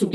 to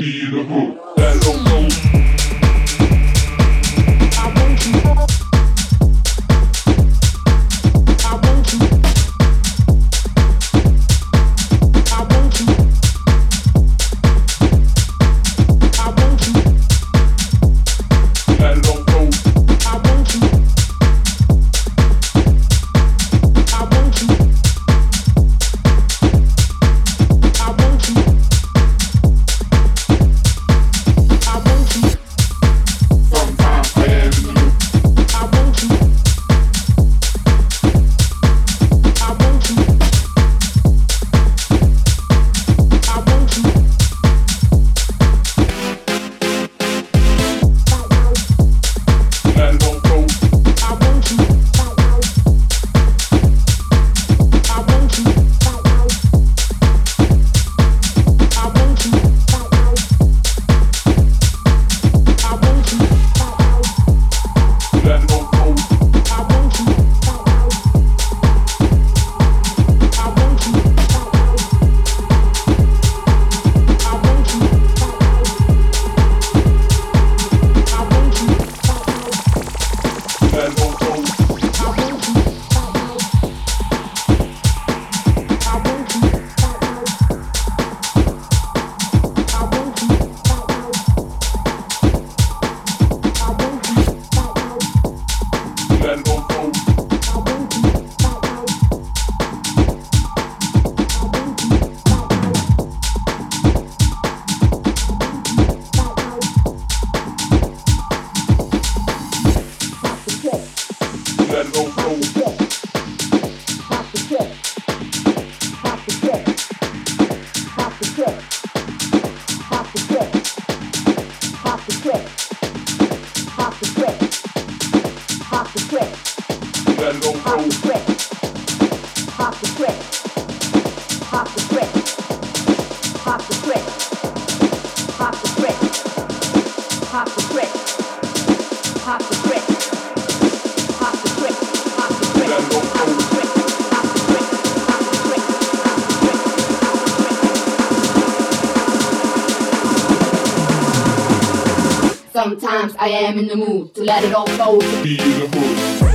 I am in the mood to let it all flow. Be